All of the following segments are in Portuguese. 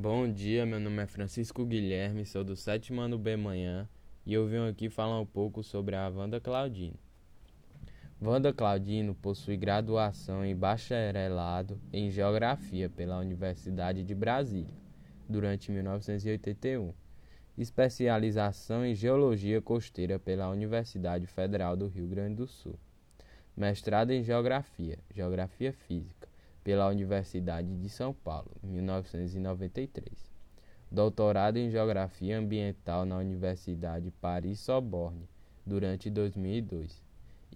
Bom dia, meu nome é Francisco Guilherme, sou do sétimo ano B Manhã e eu venho aqui falar um pouco sobre a Wanda Claudino. Wanda Claudino possui graduação em bacharelado em Geografia pela Universidade de Brasília, durante 1981, especialização em Geologia Costeira pela Universidade Federal do Rio Grande do Sul, mestrado em Geografia, Geografia Física pela Universidade de São Paulo, 1993. Doutorado em Geografia Ambiental na Universidade Paris-Sorbonne, durante 2002.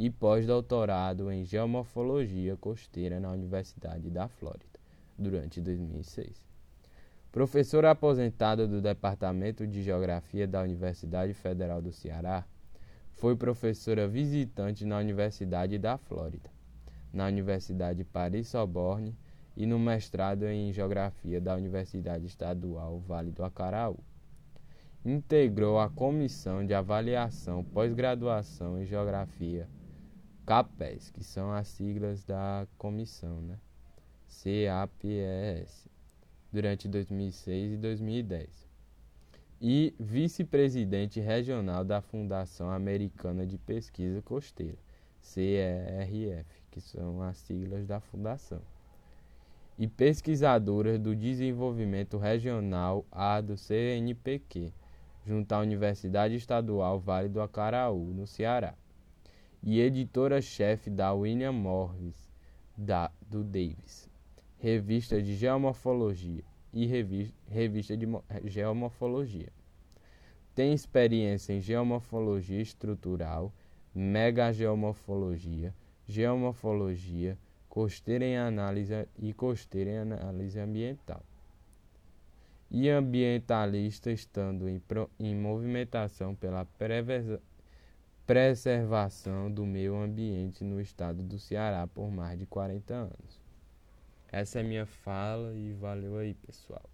E pós-doutorado em Geomorfologia Costeira na Universidade da Flórida, durante 2006. Professora aposentada do Departamento de Geografia da Universidade Federal do Ceará, foi professora visitante na Universidade da Flórida na Universidade Paris-Sorbonne e no mestrado em Geografia da Universidade Estadual Vale do Acaraú. Integrou a Comissão de Avaliação Pós-Graduação em Geografia, CAPES, que são as siglas da comissão, né? CAPES, durante 2006 e 2010. E vice-presidente regional da Fundação Americana de Pesquisa Costeira, CERF que são as siglas da fundação, e pesquisadoras do desenvolvimento regional A do CNPq, junto à Universidade Estadual Vale do Acaraú, no Ceará, e editora-chefe da William Morris, da, do Davis, revista de Geomorfologia e revista, revista de Geomorfologia. Tem experiência em geomorfologia estrutural, megageomorfologia, geomorfologia, costeira em análise e costeira em análise ambiental. E ambientalista estando em, pro, em movimentação pela preservação do meio ambiente no estado do Ceará por mais de 40 anos. Essa é minha fala e valeu aí, pessoal.